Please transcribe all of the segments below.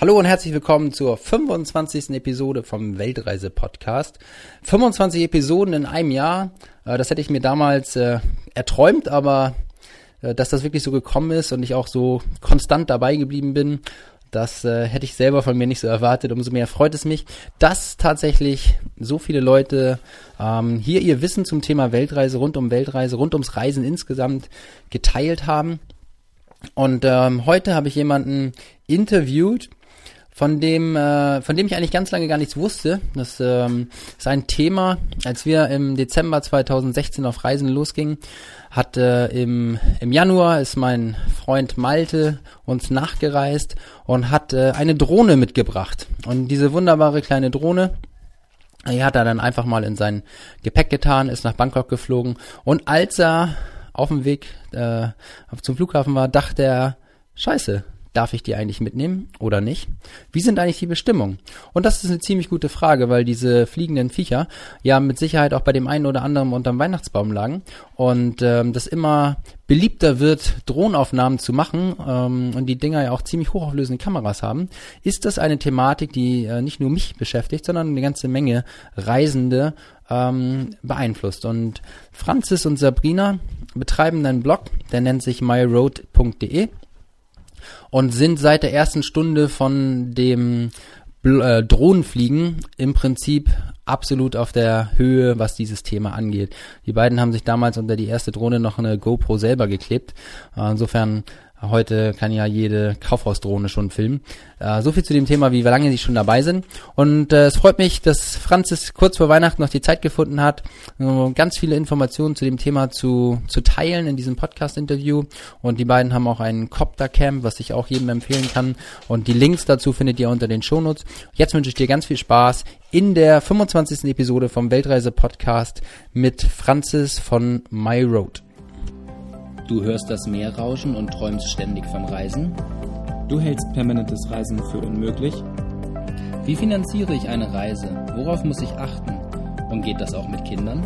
Hallo und herzlich willkommen zur 25. Episode vom Weltreise-Podcast. 25 Episoden in einem Jahr, äh, das hätte ich mir damals äh, erträumt, aber äh, dass das wirklich so gekommen ist und ich auch so konstant dabei geblieben bin, das hätte ich selber von mir nicht so erwartet. Umso mehr freut es mich, dass tatsächlich so viele Leute ähm, hier ihr Wissen zum Thema Weltreise, rund um Weltreise, rund ums Reisen insgesamt geteilt haben. Und ähm, heute habe ich jemanden interviewt, von dem, äh, von dem ich eigentlich ganz lange gar nichts wusste. Das ähm, ist ein Thema, als wir im Dezember 2016 auf Reisen losgingen, hat äh, im, im Januar ist mein Freund Malte uns nachgereist und hat äh, eine Drohne mitgebracht. Und diese wunderbare kleine Drohne, die hat er dann einfach mal in sein Gepäck getan, ist nach Bangkok geflogen und als er auf dem Weg äh, zum Flughafen war, dachte er, scheiße, Darf ich die eigentlich mitnehmen oder nicht? Wie sind eigentlich die Bestimmungen? Und das ist eine ziemlich gute Frage, weil diese fliegenden Viecher ja mit Sicherheit auch bei dem einen oder anderen unterm Weihnachtsbaum lagen und ähm, das immer beliebter wird, Drohnenaufnahmen zu machen ähm, und die Dinger ja auch ziemlich hochauflösende Kameras haben, ist das eine Thematik, die äh, nicht nur mich beschäftigt, sondern eine ganze Menge Reisende ähm, beeinflusst. Und Franzis und Sabrina betreiben einen Blog, der nennt sich myroad.de und sind seit der ersten Stunde von dem äh, Drohnenfliegen im Prinzip absolut auf der Höhe, was dieses Thema angeht. Die beiden haben sich damals unter die erste Drohne noch eine GoPro selber geklebt. Äh, insofern Heute kann ja jede Kaufhausdrohne schon filmen. Äh, so viel zu dem Thema, wie lange sie schon dabei sind. Und äh, es freut mich, dass Franzis kurz vor Weihnachten noch die Zeit gefunden hat, ganz viele Informationen zu dem Thema zu, zu teilen in diesem Podcast-Interview. Und die beiden haben auch ein Copter-Camp, was ich auch jedem empfehlen kann. Und die Links dazu findet ihr unter den Shownotes. Jetzt wünsche ich dir ganz viel Spaß in der 25. Episode vom Weltreise-Podcast mit Franzis von My Road. Du hörst das Meer rauschen und träumst ständig vom Reisen? Du hältst permanentes Reisen für unmöglich? Wie finanziere ich eine Reise? Worauf muss ich achten? Und geht das auch mit Kindern?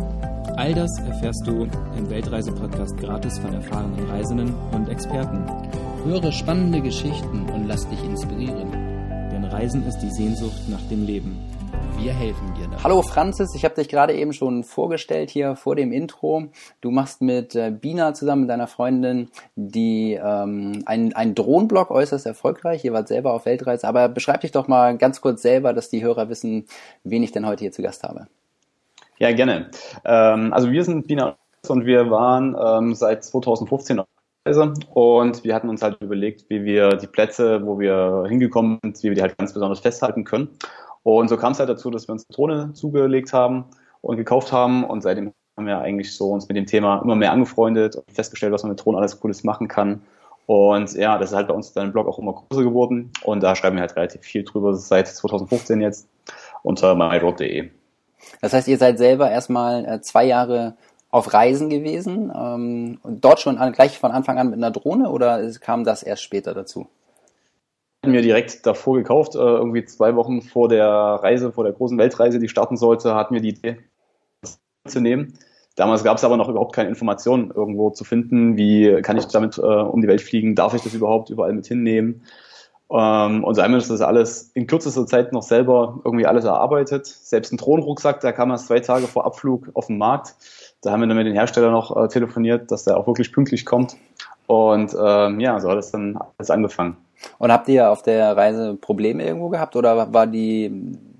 All das erfährst du im Weltreise-Podcast gratis von erfahrenen Reisenden und Experten. Höre spannende Geschichten und lass dich inspirieren. Denn Reisen ist die Sehnsucht nach dem Leben. Wir helfen dir dabei. Hallo Franzis, ich habe dich gerade eben schon vorgestellt hier vor dem Intro. Du machst mit äh, Bina zusammen mit deiner Freundin die ähm, einen, einen Drohnenblog äußerst erfolgreich. Ihr wart selber auf Weltreise, aber beschreib dich doch mal ganz kurz selber, dass die Hörer wissen, wen ich denn heute hier zu Gast habe. Ja, gerne. Ähm, also wir sind Bina und wir waren ähm, seit 2015 auf Reise und wir hatten uns halt überlegt, wie wir die Plätze, wo wir hingekommen sind, wie wir die halt ganz besonders festhalten können. Und so kam es halt dazu, dass wir uns eine Drohne zugelegt haben und gekauft haben und seitdem haben wir eigentlich so uns mit dem Thema immer mehr angefreundet und festgestellt, was man mit Drohnen alles Cooles machen kann. Und ja, das ist halt bei uns dann im Blog auch immer größer geworden und da schreiben wir halt relativ viel drüber seit 2015 jetzt unter myroad.de. Das heißt, ihr seid selber erstmal äh, zwei Jahre auf Reisen gewesen ähm, dort schon an, gleich von Anfang an mit einer Drohne oder kam das erst später dazu? Mir direkt davor gekauft, äh, irgendwie zwei Wochen vor der Reise, vor der großen Weltreise, die starten sollte, hatten wir die Idee zu nehmen. Damals gab es aber noch überhaupt keine Informationen irgendwo zu finden, wie kann ich damit äh, um die Welt fliegen, darf ich das überhaupt überall mit hinnehmen. Ähm, und so einmal ist das alles in kürzester Zeit noch selber irgendwie alles erarbeitet. Selbst ein Drohnenrucksack, der kam erst zwei Tage vor Abflug auf den Markt. Da haben wir dann mit den Herstellern noch äh, telefoniert, dass der auch wirklich pünktlich kommt. Und ähm, ja, so hat es dann alles angefangen. Und habt ihr auf der Reise Probleme irgendwo gehabt oder war die,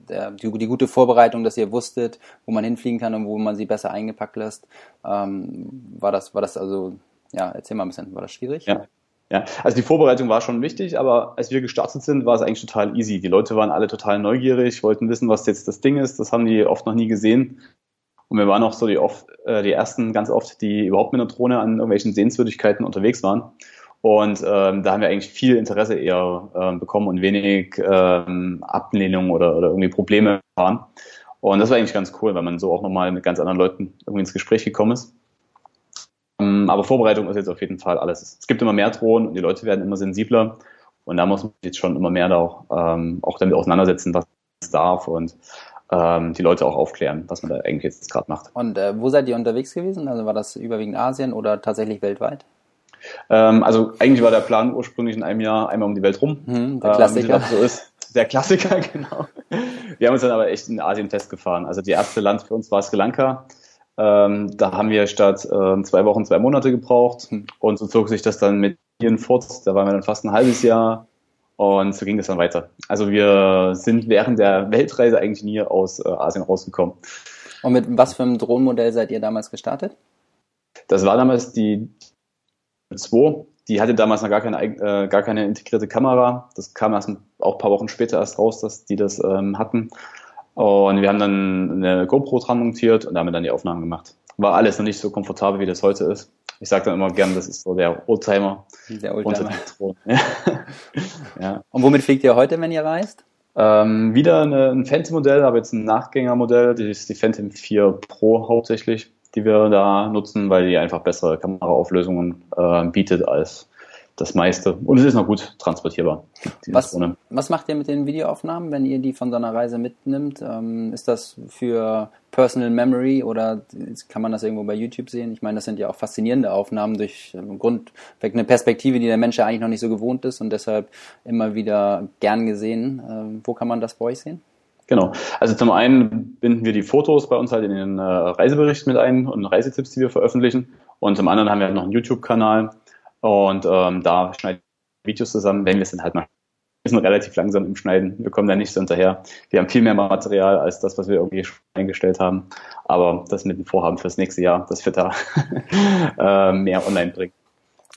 die, die, gute Vorbereitung, dass ihr wusstet, wo man hinfliegen kann und wo man sie besser eingepackt lässt? Ähm, war das, war das also, ja, erzähl mal ein bisschen, war das schwierig? Ja. Ja, also die Vorbereitung war schon wichtig, aber als wir gestartet sind, war es eigentlich total easy. Die Leute waren alle total neugierig, wollten wissen, was jetzt das Ding ist. Das haben die oft noch nie gesehen. Und wir waren auch so die, oft, äh, die ersten, ganz oft, die überhaupt mit einer Drohne an irgendwelchen Sehenswürdigkeiten unterwegs waren. Und ähm, da haben wir eigentlich viel Interesse eher ähm, bekommen und wenig ähm, Ablehnung oder, oder irgendwie Probleme erfahren. Und das war eigentlich ganz cool, weil man so auch nochmal mit ganz anderen Leuten irgendwie ins Gespräch gekommen ist. Ähm, aber Vorbereitung ist jetzt auf jeden Fall alles. Es gibt immer mehr Drohnen und die Leute werden immer sensibler. Und da muss man sich jetzt schon immer mehr da auch, ähm, auch damit auseinandersetzen, was es darf und ähm, die Leute auch aufklären, was man da eigentlich jetzt gerade macht. Und äh, wo seid ihr unterwegs gewesen? Also war das überwiegend Asien oder tatsächlich weltweit? Ähm, also eigentlich war der Plan ursprünglich in einem Jahr einmal um die Welt rum. Hm, der Klassiker. Ähm, so ist. Der Klassiker, genau. Wir haben uns dann aber echt in Asien festgefahren. Also die erste Land für uns war Sri Lanka. Ähm, da haben wir statt äh, zwei Wochen zwei Monate gebraucht hm. und so zog sich das dann mit Indien fort. Da waren wir dann fast ein halbes Jahr und so ging es dann weiter. Also wir sind während der Weltreise eigentlich nie aus äh, Asien rausgekommen. Und mit was für einem Drohnenmodell seid ihr damals gestartet? Das war damals die 2. Die hatte damals noch gar keine, äh, gar keine integrierte Kamera. Das kam erst auch ein paar Wochen später erst raus, dass die das ähm, hatten. Und wir haben dann eine GoPro dran montiert und damit dann die Aufnahmen gemacht. War alles noch nicht so komfortabel, wie das heute ist. Ich sage dann immer gern, das ist so der Oldtimer. Der Oldtimer. ja. Und womit fliegt ihr heute, wenn ihr reist? Ähm, wieder eine, ein Phantom-Modell, aber jetzt ein Nachgängermodell. Das ist die Phantom 4 Pro hauptsächlich die wir da nutzen, weil die einfach bessere Kameraauflösungen äh, bietet als das meiste. Und es ist noch gut transportierbar. Was, was macht ihr mit den Videoaufnahmen, wenn ihr die von so einer Reise mitnimmt? Ähm, ist das für Personal Memory oder kann man das irgendwo bei YouTube sehen? Ich meine, das sind ja auch faszinierende Aufnahmen durch ähm, Grund, eine Perspektive, die der Mensch ja eigentlich noch nicht so gewohnt ist und deshalb immer wieder gern gesehen. Ähm, wo kann man das bei euch sehen? Genau. Also zum einen binden wir die Fotos bei uns halt in den äh, Reisebericht mit ein und Reisetipps, die wir veröffentlichen. Und zum anderen haben wir halt noch einen YouTube-Kanal und ähm, da schneiden wir Videos zusammen, wenn wir es dann halt mal wir sind relativ langsam im Schneiden. Wir kommen da nicht so hinterher. Wir haben viel mehr Material als das, was wir irgendwie eingestellt haben. Aber das mit dem Vorhaben fürs nächste Jahr, dass wir da äh, mehr online bringen.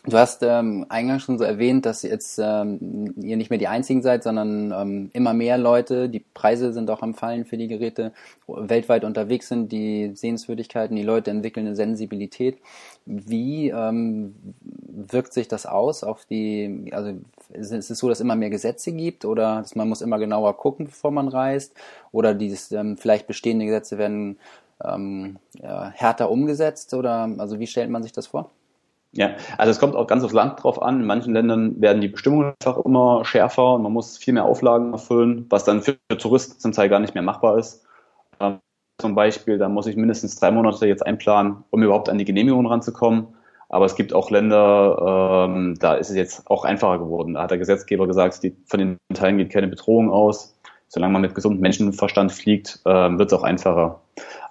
Du hast ähm, eingangs schon so erwähnt, dass jetzt ähm, ihr nicht mehr die einzigen seid, sondern ähm, immer mehr Leute, die Preise sind auch am Fallen für die Geräte, weltweit unterwegs sind, die Sehenswürdigkeiten, die Leute entwickeln eine Sensibilität. Wie ähm, wirkt sich das aus auf die, also ist es so, dass immer mehr Gesetze gibt oder dass man muss immer genauer gucken, bevor man reist oder dieses ähm, vielleicht bestehende Gesetze werden ähm, ja, härter umgesetzt oder also wie stellt man sich das vor? Ja, also es kommt auch ganz aufs Land drauf an. In manchen Ländern werden die Bestimmungen einfach immer schärfer und man muss viel mehr Auflagen erfüllen, was dann für Touristen zum Teil gar nicht mehr machbar ist. Ähm, zum Beispiel, da muss ich mindestens drei Monate jetzt einplanen, um überhaupt an die Genehmigung ranzukommen. Aber es gibt auch Länder, ähm, da ist es jetzt auch einfacher geworden. Da hat der Gesetzgeber gesagt, die, von den Teilen geht keine Bedrohung aus. Solange man mit gesundem Menschenverstand fliegt, äh, wird es auch einfacher.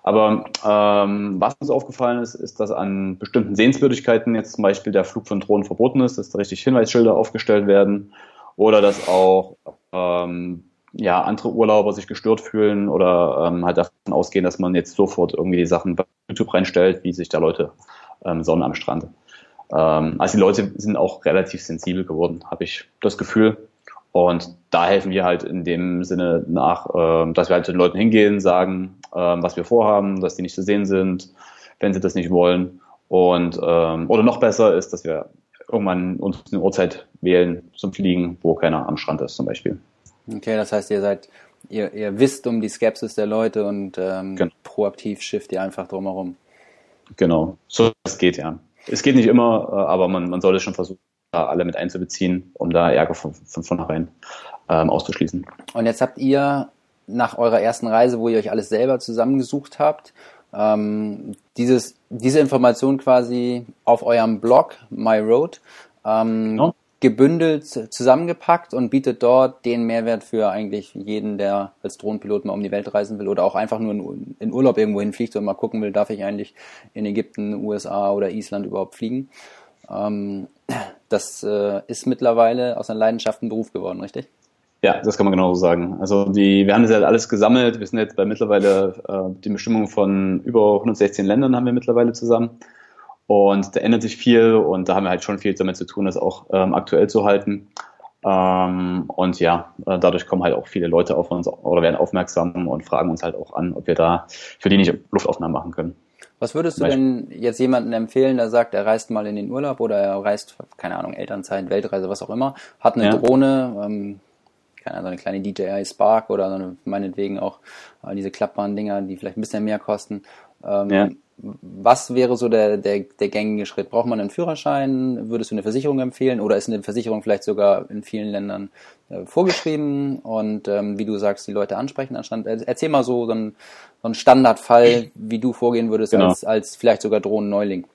Aber ähm, was uns aufgefallen ist, ist, dass an bestimmten Sehenswürdigkeiten jetzt zum Beispiel der Flug von Drohnen verboten ist, dass da richtig Hinweisschilder aufgestellt werden oder dass auch ähm, ja, andere Urlauber sich gestört fühlen oder ähm, halt davon ausgehen, dass man jetzt sofort irgendwie die Sachen bei YouTube reinstellt, wie sich da Leute ähm, sonnen am Strand. Ähm, also die Leute sind auch relativ sensibel geworden, habe ich das Gefühl. Und da helfen wir halt in dem Sinne nach, äh, dass wir halt zu den Leuten hingehen, sagen, äh, was wir vorhaben, dass die nicht zu sehen sind, wenn sie das nicht wollen. Und ähm, oder noch besser ist, dass wir irgendwann uns eine Uhrzeit wählen zum Fliegen, wo keiner am Strand ist zum Beispiel. Okay, das heißt, ihr seid, ihr, ihr wisst um die Skepsis der Leute und ähm, genau. proaktiv schifft ihr einfach drumherum. Genau, so es geht ja. Es geht nicht immer, äh, aber man, man sollte schon versuchen alle mit einzubeziehen, um da Ärger von, von vornherein ähm, auszuschließen. Und jetzt habt ihr nach eurer ersten Reise, wo ihr euch alles selber zusammengesucht habt, ähm, dieses, diese Information quasi auf eurem Blog My Road ähm, genau. gebündelt zusammengepackt und bietet dort den Mehrwert für eigentlich jeden, der als Drohnenpilot mal um die Welt reisen will oder auch einfach nur in, in Urlaub irgendwo hinfliegt und mal gucken will, darf ich eigentlich in Ägypten, USA oder Island überhaupt fliegen. Ähm, das äh, ist mittlerweile aus einer Leidenschaft ein Beruf geworden, richtig? Ja, das kann man genau so sagen. Also die, wir haben das halt alles gesammelt. Wir sind jetzt bei mittlerweile äh, die Bestimmung von über 116 Ländern haben wir mittlerweile zusammen. Und da ändert sich viel und da haben wir halt schon viel damit zu tun, das auch ähm, aktuell zu halten. Ähm, und ja, äh, dadurch kommen halt auch viele Leute auf uns oder werden aufmerksam und fragen uns halt auch an, ob wir da für die nicht Luftaufnahmen machen können. Was würdest du denn jetzt jemandem empfehlen, der sagt, er reist mal in den Urlaub oder er reist, keine Ahnung, Elternzeit, Weltreise, was auch immer, hat eine ja. Drohne, ähm, keine Ahnung, eine kleine DJI Spark oder so eine, meinetwegen auch äh, diese klappbaren Dinger, die vielleicht ein bisschen mehr kosten. Ähm, ja. Was wäre so der, der, der gängige Schritt? Braucht man einen Führerschein? Würdest du eine Versicherung empfehlen? Oder ist eine Versicherung vielleicht sogar in vielen Ländern äh, vorgeschrieben? Und ähm, wie du sagst, die Leute ansprechen anstand. Erzähl mal so, so, ein, so einen Standardfall, wie du vorgehen würdest genau. als, als vielleicht sogar Drohnen-Neuling.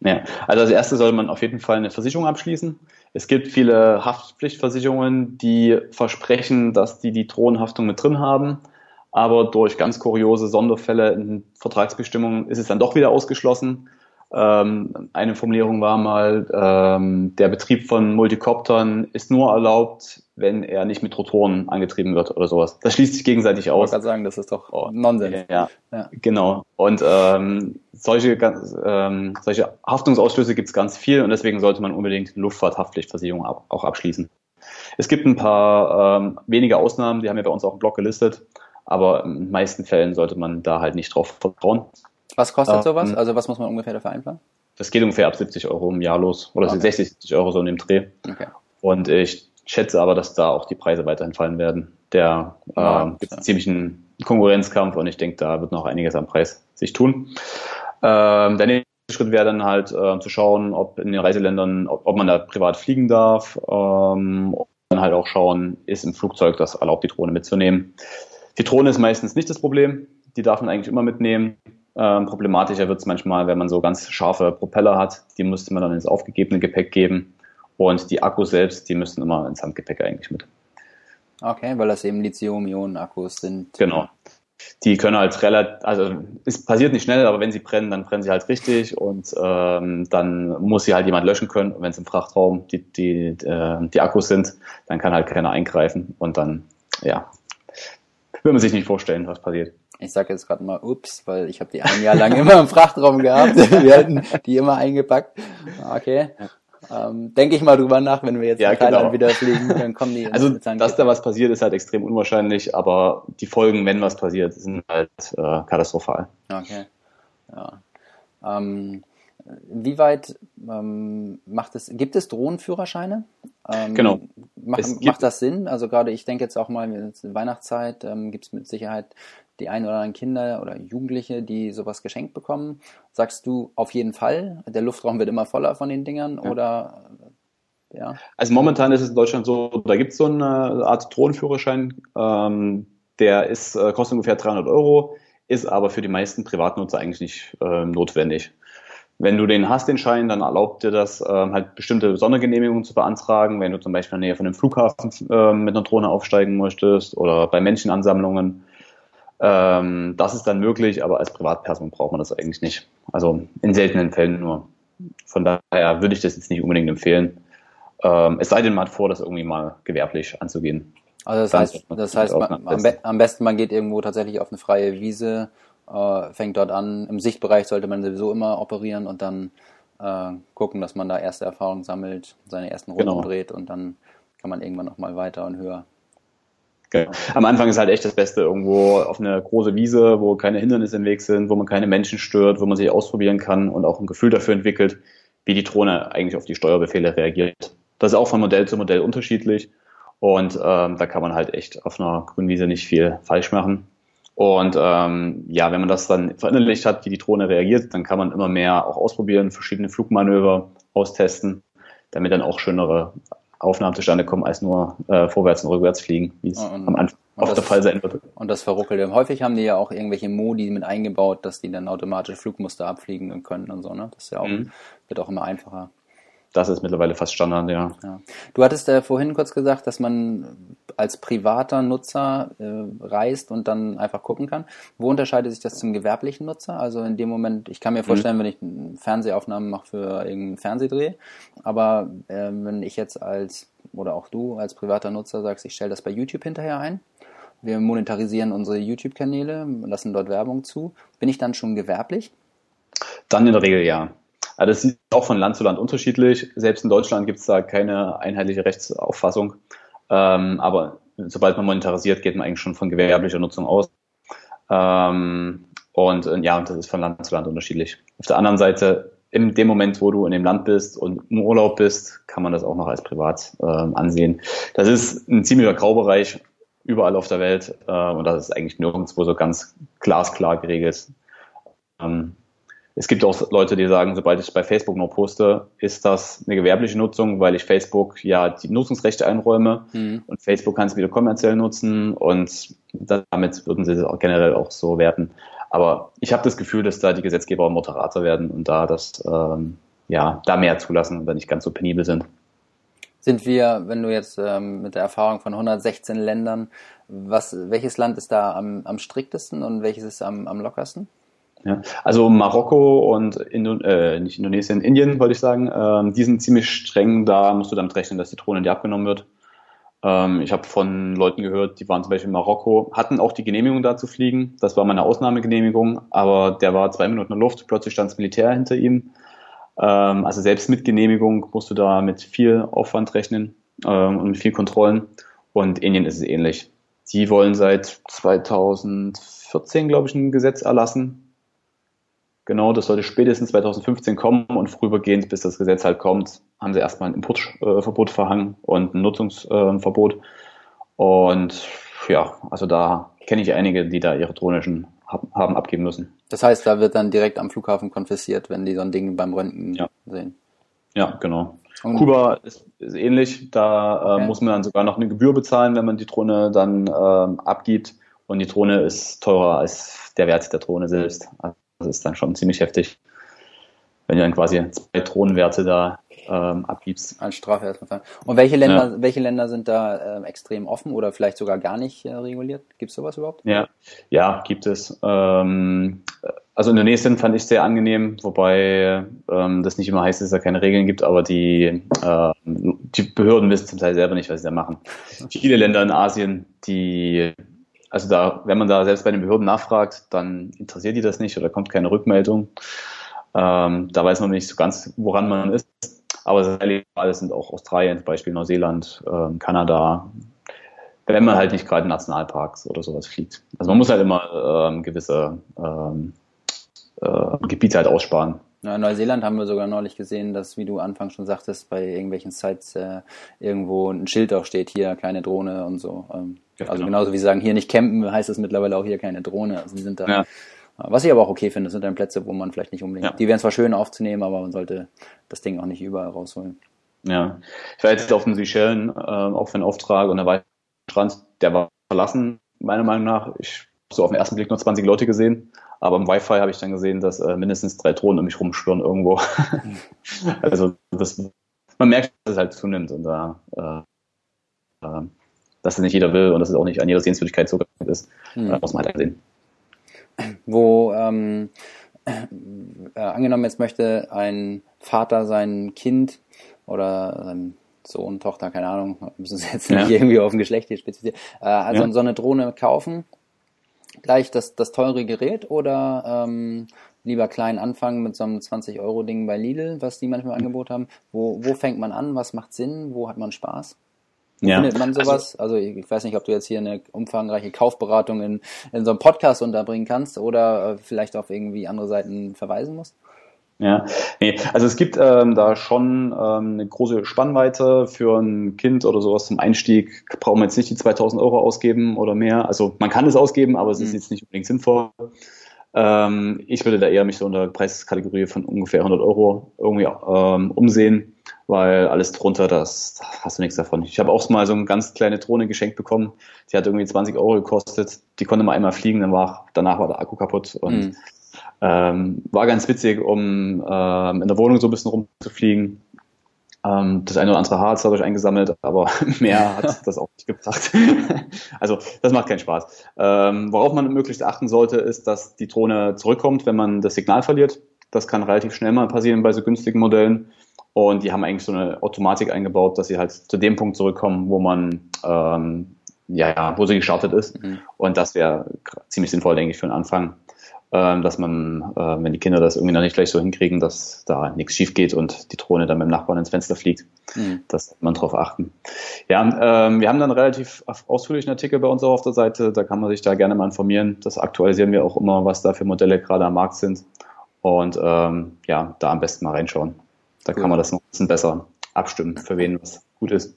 Ja, also als erstes sollte man auf jeden Fall eine Versicherung abschließen. Es gibt viele Haftpflichtversicherungen, die versprechen, dass die die Drohnenhaftung mit drin haben, aber durch ganz kuriose Sonderfälle in Vertragsbestimmungen ist es dann doch wieder ausgeschlossen. Ähm, eine Formulierung war mal, ähm, der Betrieb von Multikoptern ist nur erlaubt, wenn er nicht mit Rotoren angetrieben wird oder sowas. Das schließt sich gegenseitig aus. Ich wollte sagen, das ist doch oh, Nonsens. Ja, ja, genau. Und ähm, solche, ähm, solche Haftungsausschlüsse gibt es ganz viel und deswegen sollte man unbedingt eine Luftfahrthaftpflichtversicherung auch abschließen. Es gibt ein paar ähm, wenige Ausnahmen, die haben wir bei uns auch im Blog gelistet, aber in den meisten Fällen sollte man da halt nicht drauf vertrauen. Was kostet ähm, sowas? Also was muss man ungefähr dafür einplanen? Das geht ungefähr ab 70 Euro im Jahr los. Oder okay. 60, 70 Euro so in dem Dreh. Okay. Und ich schätze aber, dass da auch die Preise weiterhin fallen werden. Der ja, äh, gibt ja. ziemlich einen Konkurrenzkampf und ich denke, da wird noch einiges am Preis sich tun. Ähm, der nächste Schritt wäre dann halt äh, zu schauen, ob in den Reiseländern, ob, ob man da privat fliegen darf. Ähm, und dann halt auch schauen, ist im Flugzeug das erlaubt, die Drohne mitzunehmen. Die Drohne ist meistens nicht das Problem. Die darf man eigentlich immer mitnehmen. Ähm, problematischer wird es manchmal, wenn man so ganz scharfe Propeller hat. Die müsste man dann ins aufgegebene Gepäck geben. Und die Akkus selbst, die müssen immer ins Handgepäck eigentlich mit. Okay, weil das eben Lithium-Ionen-Akkus sind. Genau. Die können halt relativ, also es passiert nicht schnell, aber wenn sie brennen, dann brennen sie halt richtig und ähm, dann muss sie halt jemand löschen können. Und wenn es im Frachtraum die, die, äh, die Akkus sind, dann kann halt keiner eingreifen und dann, ja, will man sich nicht vorstellen, was passiert. Ich sage jetzt gerade mal ups, weil ich habe die ein Jahr lang immer im Frachtraum gehabt. Wir hatten die immer eingepackt. Okay. Ähm, Denke ich mal drüber nach, wenn wir jetzt ja, nach Thailand genau. wieder fliegen, dann kommen die. Also, dass da was passiert, ist halt extrem unwahrscheinlich, aber die Folgen, wenn was passiert, sind halt äh, katastrophal. Okay. Ja. Ähm, wie weit ähm, macht es, gibt es Drohnenführerscheine? Ähm, genau. Macht, macht das Sinn? Also gerade, ich denke jetzt auch mal, in Weihnachtszeit ähm, gibt es mit Sicherheit die ein oder anderen Kinder oder Jugendliche, die sowas geschenkt bekommen. Sagst du auf jeden Fall, der Luftraum wird immer voller von den Dingern ja. oder ja? Also momentan ist es in Deutschland so, da gibt es so eine Art Drohnenführerschein, ähm, der ist, äh, kostet ungefähr 300 Euro, ist aber für die meisten Privatnutzer eigentlich nicht äh, notwendig. Wenn du den hast, den Schein, dann erlaubt dir das, ähm, halt bestimmte Sondergenehmigungen zu beantragen, wenn du zum Beispiel in der Nähe von einem Flughafen äh, mit einer Drohne aufsteigen möchtest oder bei Menschenansammlungen. Ähm, das ist dann möglich, aber als Privatperson braucht man das eigentlich nicht. Also in seltenen Fällen nur. Von daher würde ich das jetzt nicht unbedingt empfehlen. Ähm, es sei denn, man hat vor, das irgendwie mal gewerblich anzugehen. Also das heißt, das heißt man, am, be am, besten man geht irgendwo tatsächlich auf eine freie Wiese, äh, fängt dort an. Im Sichtbereich sollte man sowieso immer operieren und dann äh, gucken, dass man da erste Erfahrungen sammelt, seine ersten Runden genau. dreht und dann kann man irgendwann noch mal weiter und höher. Genau. Am Anfang ist halt echt das Beste irgendwo auf eine große Wiese, wo keine Hindernisse im Weg sind, wo man keine Menschen stört, wo man sich ausprobieren kann und auch ein Gefühl dafür entwickelt, wie die Drohne eigentlich auf die Steuerbefehle reagiert. Das ist auch von Modell zu Modell unterschiedlich und ähm, da kann man halt echt auf einer grünen Wiese nicht viel falsch machen. Und ähm, ja, wenn man das dann verinnerlicht hat, wie die Drohne reagiert, dann kann man immer mehr auch ausprobieren, verschiedene Flugmanöver austesten, damit dann auch schönere Aufnahmen zustande kommen, als nur äh, vorwärts und rückwärts fliegen, wie es und, am Anfang oft der Fall sein wird. Und das Verruckelte. Häufig haben die ja auch irgendwelche Modi mit eingebaut, dass die dann automatisch Flugmuster abfliegen können und so, ne? Das ist ja auch, mhm. wird auch immer einfacher das ist mittlerweile fast Standard, ja. ja. Du hattest äh, vorhin kurz gesagt, dass man als privater Nutzer äh, reist und dann einfach gucken kann. Wo unterscheidet sich das zum gewerblichen Nutzer? Also in dem Moment, ich kann mir vorstellen, mhm. wenn ich Fernsehaufnahmen mache für irgendeinen Fernsehdreh, aber äh, wenn ich jetzt als, oder auch du als privater Nutzer sagst, ich stelle das bei YouTube hinterher ein, wir monetarisieren unsere YouTube-Kanäle, lassen dort Werbung zu, bin ich dann schon gewerblich? Dann in der Regel ja. Aber das ist auch von Land zu Land unterschiedlich. Selbst in Deutschland gibt es da keine einheitliche Rechtsauffassung. Ähm, aber sobald man monetarisiert, geht man eigentlich schon von gewerblicher Nutzung aus. Ähm, und äh, ja, und das ist von Land zu Land unterschiedlich. Auf der anderen Seite, in dem Moment, wo du in dem Land bist und im Urlaub bist, kann man das auch noch als privat ähm, ansehen. Das ist ein ziemlicher Graubereich überall auf der Welt äh, und das ist eigentlich nirgendwo so ganz glasklar geregelt. Ähm, es gibt auch Leute, die sagen, sobald ich bei Facebook nur poste, ist das eine gewerbliche Nutzung, weil ich Facebook ja die Nutzungsrechte einräume mhm. und Facebook kann es wieder kommerziell nutzen und damit würden sie es auch generell auch so werten. Aber ich habe das Gefühl, dass da die Gesetzgeber moderater werden und da das ähm, ja, da mehr zulassen und nicht ganz so penibel sind. Sind wir, wenn du jetzt ähm, mit der Erfahrung von 116 Ländern, was, welches Land ist da am, am striktesten und welches ist am, am lockersten? Ja, also Marokko und Indo äh, nicht Indonesien, Indien wollte ich sagen, ähm, die sind ziemlich streng. Da musst du damit rechnen, dass die Drohne dir abgenommen wird. Ähm, ich habe von Leuten gehört, die waren zum Beispiel in Marokko, hatten auch die Genehmigung da zu fliegen. Das war meine Ausnahmegenehmigung, aber der war zwei Minuten in der Luft, plötzlich stand das Militär hinter ihm. Ähm, also selbst mit Genehmigung musst du da mit viel Aufwand rechnen ähm, und mit viel Kontrollen. Und Indien ist es ähnlich. Die wollen seit 2014, glaube ich, ein Gesetz erlassen, Genau, das sollte spätestens 2015 kommen und vorübergehend, bis das Gesetz halt kommt, haben sie erstmal ein Importverbot verhangen und ein Nutzungsverbot. Und ja, also da kenne ich einige, die da ihre Drohne schon haben abgeben müssen. Das heißt, da wird dann direkt am Flughafen konfisziert, wenn die so ein Ding beim Röntgen ja. sehen. Ja, genau. Und Kuba ist, ist, ähnlich. Da äh, okay. muss man dann sogar noch eine Gebühr bezahlen, wenn man die Drohne dann äh, abgibt. Und die Drohne ist teurer als der Wert der Drohne selbst. Das ist dann schon ziemlich heftig, wenn du dann quasi zwei Thronwerte da ähm, abgibst. Als Strafverfahren. Und welche Länder, ja. welche Länder sind da äh, extrem offen oder vielleicht sogar gar nicht äh, reguliert? Gibt es sowas überhaupt? Ja, ja, gibt es. Ähm, also Indonesien fand ich sehr angenehm, wobei ähm, das nicht immer heißt, dass es da keine Regeln gibt, aber die, äh, die Behörden wissen zum Teil selber nicht, was sie da machen. Viele Länder in Asien, die also da, wenn man da selbst bei den Behörden nachfragt, dann interessiert die das nicht oder kommt keine Rückmeldung. Ähm, da weiß man nicht so ganz, woran man ist. Aber legal sind auch Australien, zum Beispiel Neuseeland, ähm, Kanada, wenn man halt nicht gerade in Nationalparks oder sowas fliegt. Also man muss halt immer ähm, gewisse ähm, äh, Gebiete halt aussparen. In Neuseeland haben wir sogar neulich gesehen, dass, wie du anfangs schon sagtest, bei irgendwelchen Sites äh, irgendwo ein Schild auch steht, hier kleine Drohne und so. Ähm, ja, also genau. genauso wie sie sagen, hier nicht campen, heißt es mittlerweile auch hier keine Drohne. Also die sind da. Ja. Was ich aber auch okay finde, das sind dann Plätze, wo man vielleicht nicht unbedingt. Ja. Die wären zwar schön aufzunehmen, aber man sollte das Ding auch nicht überall rausholen. Ja. Ich war jetzt auf den Seychellen, äh, auch für einen Auftrag und der war Strand, der war verlassen, meiner Meinung nach. Ich habe so auf den ersten Blick nur 20 Leute gesehen. Aber im Wi-Fi habe ich dann gesehen, dass äh, mindestens drei Drohnen um mich rumschwirren irgendwo. also das, man merkt, dass es halt zunimmt und da, äh, äh, dass es nicht jeder will und dass es auch nicht an jeder Sehenswürdigkeit so ist, hm. äh, muss man halt sehen. Wo ähm, äh, angenommen jetzt möchte ein Vater sein Kind oder sein Sohn, Tochter, keine Ahnung, müssen sie jetzt nicht ja. irgendwie auf ein Geschlecht hier spezifizieren, äh, also ja. so eine Drohne kaufen gleich das, das teure Gerät oder ähm, lieber klein anfangen mit so einem 20-Euro-Ding bei Lidl, was die manchmal Angebot haben? Wo, wo fängt man an? Was macht Sinn? Wo hat man Spaß? Wo ja. findet man also sowas? Also, also, ich weiß nicht, ob du jetzt hier eine umfangreiche Kaufberatung in, in so einem Podcast unterbringen kannst oder äh, vielleicht auf irgendwie andere Seiten verweisen musst. Ja, nee, also es gibt ähm, da schon ähm, eine große Spannweite für ein Kind oder sowas zum Einstieg. Brauchen wir jetzt nicht die 2000 Euro ausgeben oder mehr. Also man kann es ausgeben, aber es ist mhm. jetzt nicht unbedingt sinnvoll. Ähm, ich würde da eher mich so unter Preiskategorie von ungefähr 100 Euro irgendwie ähm, umsehen, weil alles drunter, das hast du nichts davon. Ich habe auch mal so eine ganz kleine Drohne geschenkt bekommen. Die hat irgendwie 20 Euro gekostet. Die konnte mal einmal fliegen, dann war, danach war der Akku kaputt und mhm ähm, war ganz witzig, um ähm, in der Wohnung so ein bisschen rumzufliegen. Ähm, das eine oder andere Harz habe ich eingesammelt, aber mehr hat das auch nicht gebracht. also das macht keinen Spaß. Ähm, worauf man möglichst achten sollte, ist, dass die Drohne zurückkommt, wenn man das Signal verliert. Das kann relativ schnell mal passieren bei so günstigen Modellen. Und die haben eigentlich so eine Automatik eingebaut, dass sie halt zu dem Punkt zurückkommen, wo man ähm, ja, wo sie gestartet ist. Mhm. Und das wäre ziemlich sinnvoll, denke ich, für den Anfang ähm, dass man, äh, wenn die Kinder das irgendwie noch nicht gleich so hinkriegen, dass da nichts schief geht und die Drohne dann mit dem Nachbarn ins Fenster fliegt, mhm. dass man darauf achten. Ja, ähm, wir haben dann relativ ausführlichen Artikel bei uns auch auf der Seite, da kann man sich da gerne mal informieren. Das aktualisieren wir auch immer, was da für Modelle gerade am Markt sind. Und ähm, ja, da am besten mal reinschauen. Da cool. kann man das noch ein bisschen besser abstimmen, für wen was gut ist.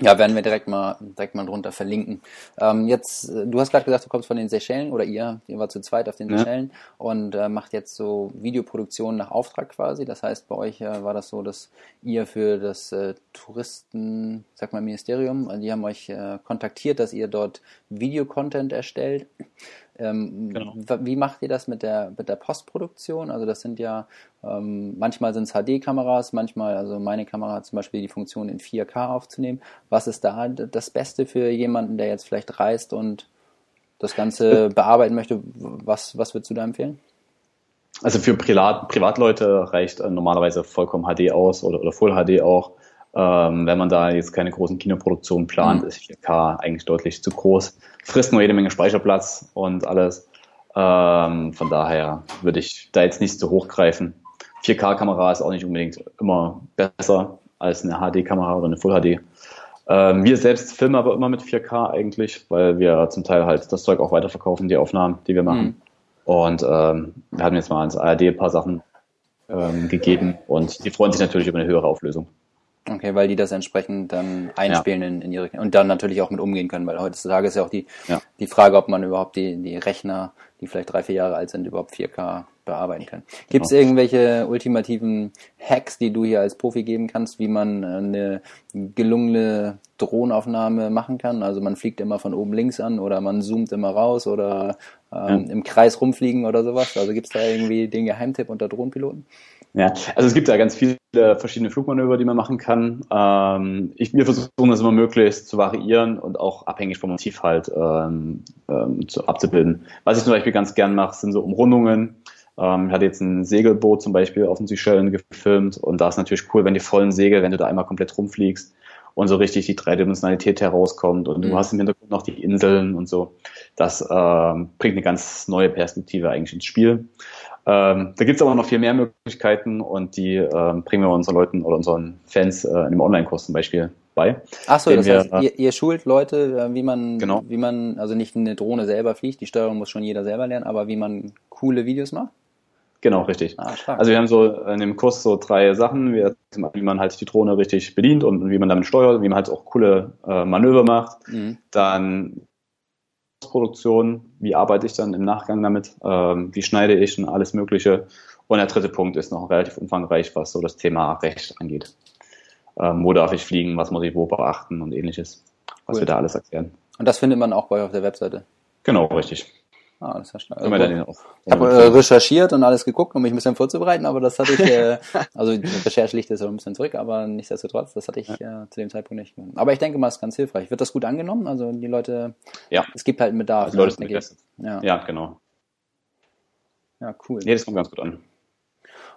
Ja, werden wir direkt mal direkt mal drunter verlinken. Ähm, jetzt, äh, du hast gerade gesagt, du kommst von den Seychellen oder ihr, ihr war zu zweit auf den ja. Seychellen und äh, macht jetzt so Videoproduktion nach Auftrag quasi. Das heißt, bei euch äh, war das so, dass ihr für das äh, Touristen, sag mal Ministerium, die haben euch äh, kontaktiert, dass ihr dort Videocontent erstellt. Ähm, genau. Wie macht ihr das mit der, mit der Postproduktion? Also das sind ja, ähm, manchmal sind es HD-Kameras, manchmal, also meine Kamera hat zum Beispiel die Funktion in 4K aufzunehmen. Was ist da das Beste für jemanden, der jetzt vielleicht reist und das Ganze bearbeiten möchte? Was, was würdest du da empfehlen? Also für Privat, Privatleute reicht äh, normalerweise vollkommen HD aus oder, oder Full HD auch. Ähm, wenn man da jetzt keine großen Kinoproduktionen plant, mhm. ist 4K eigentlich deutlich zu groß. Frisst nur jede Menge Speicherplatz und alles. Ähm, von daher würde ich da jetzt nicht so hochgreifen. 4K-Kamera ist auch nicht unbedingt immer besser als eine HD-Kamera oder eine Full HD. Ähm, wir selbst filmen aber immer mit 4K eigentlich, weil wir zum Teil halt das Zeug auch weiterverkaufen, die Aufnahmen, die wir machen. Mhm. Und ähm, wir haben jetzt mal ans ARD ein paar Sachen ähm, gegeben und die freuen sich natürlich über eine höhere Auflösung. Okay, weil die das entsprechend dann einspielen ja. in, in, ihre und dann natürlich auch mit umgehen können, weil heutzutage ist ja auch die, ja. die Frage, ob man überhaupt die, die Rechner, die vielleicht drei, vier Jahre alt sind, überhaupt 4K bearbeiten kann. Gibt es genau. irgendwelche ultimativen Hacks, die du hier als Profi geben kannst, wie man eine gelungene Drohnenaufnahme machen kann? Also man fliegt immer von oben links an oder man zoomt immer raus oder ähm, ja. im Kreis rumfliegen oder sowas. Also gibt es da irgendwie den Geheimtipp unter Drohnenpiloten? Ja, also es gibt ja ganz viele verschiedene Flugmanöver, die man machen kann. Ähm, ich, wir versuchen das immer möglichst zu variieren und auch abhängig vom Motiv halt ähm, ähm, zu, abzubilden. Was ich zum Beispiel ganz gern mache, sind so Umrundungen. Ähm, ich hatte jetzt ein Segelboot zum Beispiel auf den Seychellen gefilmt und da ist natürlich cool, wenn die vollen Segel, wenn du da einmal komplett rumfliegst und so richtig die Dreidimensionalität herauskommt und mhm. du hast im Hintergrund noch die Inseln und so. Das ähm, bringt eine ganz neue Perspektive eigentlich ins Spiel. Ähm, da gibt es aber noch viel mehr Möglichkeiten und die ähm, bringen wir unseren Leuten oder unseren Fans äh, in einem Online-Kurs zum Beispiel bei. Achso, das wir, heißt, ihr, ihr, schult Leute, äh, wie man, genau. wie man, also nicht eine Drohne selber fliegt, die Steuerung muss schon jeder selber lernen, aber wie man coole Videos macht? Genau, richtig. Ah, also wir haben so in dem Kurs so drei Sachen, wie, wie man halt die Drohne richtig bedient und wie man damit steuert, wie man halt auch coole äh, Manöver macht. Mhm. Dann Produktion, wie arbeite ich dann im Nachgang damit, ähm, wie schneide ich und alles Mögliche. Und der dritte Punkt ist noch relativ umfangreich, was so das Thema Recht angeht. Ähm, wo darf ich fliegen, was muss ich wo beachten und ähnliches, was cool. wir da alles erklären. Und das findet man auch bei euch auf der Webseite? Genau, richtig. Ah, das ja schnell. Also, ich habe äh, recherchiert und alles geguckt, um mich ein bisschen vorzubereiten, aber das hatte ich, äh, also die Recherche liegt jetzt so ein bisschen zurück, aber nichtsdestotrotz, das hatte ich ja. äh, zu dem Zeitpunkt nicht gemacht. Aber ich denke mal, es ist ganz hilfreich. Wird das gut angenommen? Also die Leute, ja. es gibt halt einen Bedarf. Also Leute sind begeistert. Ja. ja, genau. Ja, cool. Nee, das kommt ganz gut an.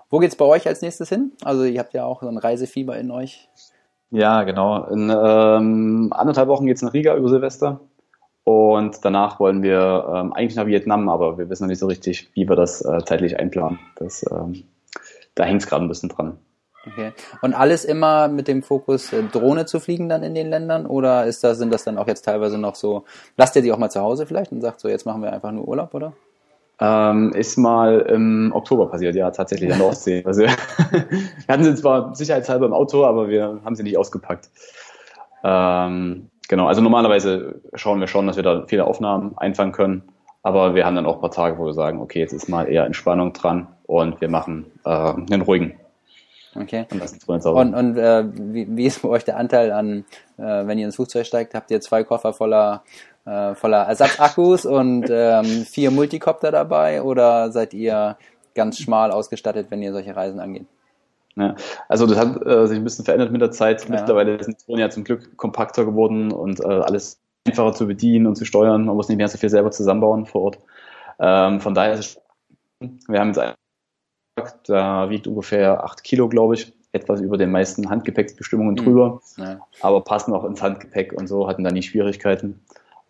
Wo geht's bei euch als nächstes hin? Also ihr habt ja auch so ein Reisefieber in euch. Ja, genau. In ähm, anderthalb Wochen geht's nach Riga über Silvester. Und danach wollen wir ähm, eigentlich nach Vietnam, aber wir wissen noch nicht so richtig, wie wir das äh, zeitlich einplanen. Das, ähm, da hängt es gerade ein bisschen dran. Okay. Und alles immer mit dem Fokus, äh, Drohne zu fliegen dann in den Ländern? Oder ist das, sind das dann auch jetzt teilweise noch so, lasst ihr die auch mal zu Hause vielleicht und sagt so, jetzt machen wir einfach nur Urlaub, oder? Ähm, ist mal im Oktober passiert, ja, tatsächlich an der Ostsee. Also, wir hatten sie zwar sicherheitshalber im Auto, aber wir haben sie nicht ausgepackt. Ähm, Genau, also normalerweise schauen wir schon, dass wir da viele Aufnahmen einfangen können. Aber wir haben dann auch ein paar Tage, wo wir sagen, okay, jetzt ist mal eher Entspannung dran und wir machen äh, einen ruhigen. Okay. Und, und, und äh, wie, wie ist bei euch der Anteil an, äh, wenn ihr ins Flugzeug steigt, habt ihr zwei Koffer voller, äh, voller Ersatzakkus und ähm, vier Multicopter dabei oder seid ihr ganz schmal ausgestattet, wenn ihr solche Reisen angeht? Ja, also das hat äh, sich ein bisschen verändert mit der Zeit. Ja. Mittlerweile sind Drohnen ja zum Glück kompakter geworden und äh, alles einfacher zu bedienen und zu steuern. Man muss nicht mehr so viel selber zusammenbauen vor Ort. Ähm, von daher ist es, wir haben jetzt einen, da wiegt ungefähr acht Kilo, glaube ich, etwas über den meisten Handgepäcksbestimmungen mhm. drüber, ja. aber passen auch ins Handgepäck und so, hatten da nie Schwierigkeiten.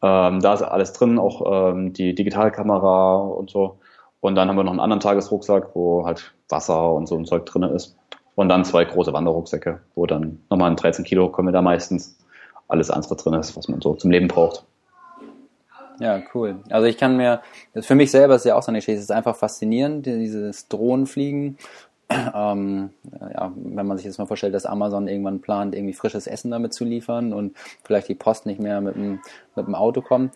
Ähm, da ist alles drin, auch ähm, die Digitalkamera und so. Und dann haben wir noch einen anderen Tagesrucksack, wo halt Wasser und so ein Zeug drin ist. Und dann zwei große Wanderrucksäcke, wo dann nochmal ein 13 Kilo kommen wir da meistens alles andere drin ist, was man so zum Leben braucht. Ja, cool. Also ich kann mir, für mich selber ist ja auch so eine Geschichte, es ist einfach faszinierend, dieses Drohnenfliegen. Ähm, ja, wenn man sich jetzt mal vorstellt, dass Amazon irgendwann plant, irgendwie frisches Essen damit zu liefern und vielleicht die Post nicht mehr mit dem, mit dem Auto kommt.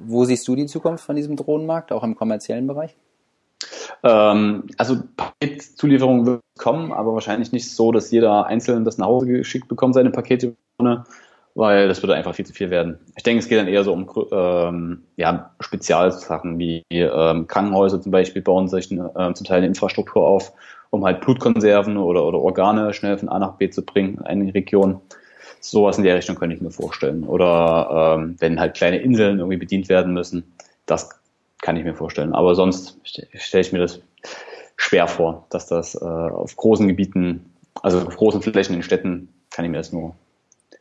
Wo siehst du die Zukunft von diesem Drohnenmarkt, auch im kommerziellen Bereich? Ähm, also Paketzulieferung wird kommen, aber wahrscheinlich nicht so, dass jeder einzeln das nach Hause geschickt bekommt, seine Pakete. weil das würde einfach viel zu viel werden. Ich denke, es geht dann eher so um ähm, ja, Spezialsachen wie ähm, Krankenhäuser zum Beispiel bauen sich äh, zum Teil eine Infrastruktur auf, um halt Blutkonserven oder, oder Organe schnell von A nach B zu bringen in eine Region. Sowas in der Richtung könnte ich mir vorstellen. Oder ähm, wenn halt kleine Inseln irgendwie bedient werden müssen, das kann ich mir vorstellen. Aber sonst stelle ich mir das schwer vor, dass das äh, auf großen Gebieten, also auf großen Flächen in Städten, kann ich mir das nur